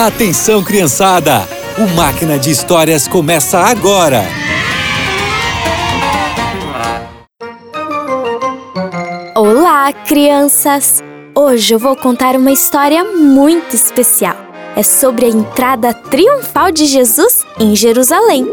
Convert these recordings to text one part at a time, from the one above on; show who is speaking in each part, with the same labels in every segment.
Speaker 1: Atenção, criançada! O Máquina de Histórias começa agora!
Speaker 2: Olá, crianças! Hoje eu vou contar uma história muito especial. É sobre a entrada triunfal de Jesus em Jerusalém.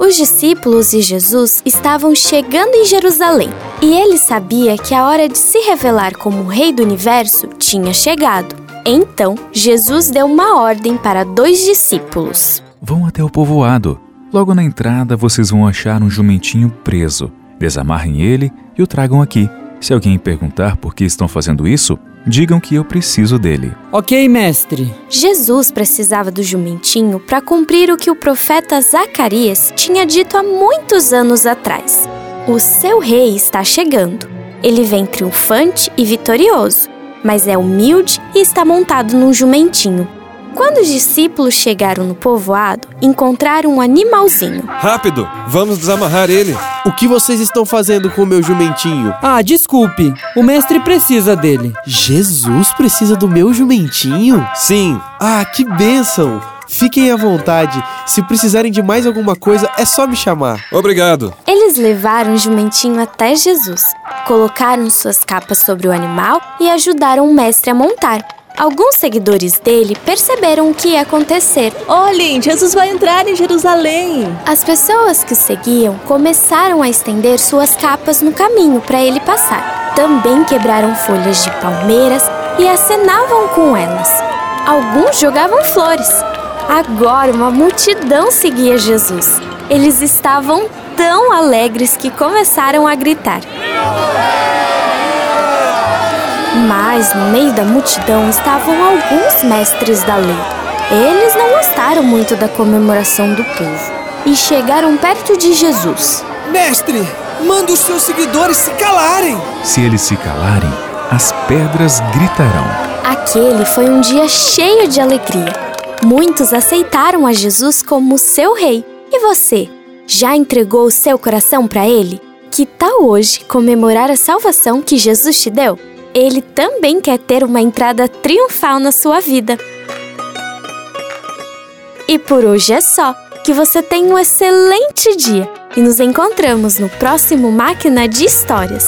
Speaker 2: Os discípulos e Jesus estavam chegando em Jerusalém e ele sabia que a hora de se revelar como o Rei do Universo tinha chegado. Então, Jesus deu uma ordem para dois discípulos:
Speaker 3: Vão até o povoado. Logo na entrada vocês vão achar um jumentinho preso. Desamarrem ele e o tragam aqui. Se alguém perguntar por que estão fazendo isso, digam que eu preciso dele.
Speaker 4: Ok, mestre.
Speaker 2: Jesus precisava do jumentinho para cumprir o que o profeta Zacarias tinha dito há muitos anos atrás. O seu rei está chegando. Ele vem triunfante e vitorioso, mas é humilde e está montado num jumentinho. Quando os discípulos chegaram no povoado, encontraram um animalzinho.
Speaker 5: Rápido, vamos desamarrar ele.
Speaker 6: O que vocês estão fazendo com o meu jumentinho?
Speaker 4: Ah, desculpe. O mestre precisa dele.
Speaker 6: Jesus precisa do meu jumentinho?
Speaker 5: Sim.
Speaker 6: Ah, que bênção! Fiquem à vontade. Se precisarem de mais alguma coisa, é só me chamar.
Speaker 5: Obrigado.
Speaker 2: Eles levaram o jumentinho até Jesus, colocaram suas capas sobre o animal e ajudaram o mestre a montar. Alguns seguidores dele perceberam o que ia acontecer.
Speaker 7: Olhem, Jesus vai entrar em Jerusalém.
Speaker 2: As pessoas que o seguiam começaram a estender suas capas no caminho para ele passar. Também quebraram folhas de palmeiras e acenavam com elas. Alguns jogavam flores. Agora uma multidão seguia Jesus. Eles estavam tão alegres que começaram a gritar. Mas no meio da multidão estavam alguns mestres da lei. Eles não gostaram muito da comemoração do povo e chegaram perto de Jesus.
Speaker 8: Mestre, manda os seus seguidores se calarem.
Speaker 3: Se eles se calarem, as pedras gritarão.
Speaker 2: Aquele foi um dia cheio de alegria. Muitos aceitaram a Jesus como seu rei. E você, já entregou o seu coração para ele? Que tal hoje comemorar a salvação que Jesus te deu? Ele também quer ter uma entrada triunfal na sua vida. E por hoje é só. Que você tenha um excelente dia e nos encontramos no próximo Máquina de Histórias.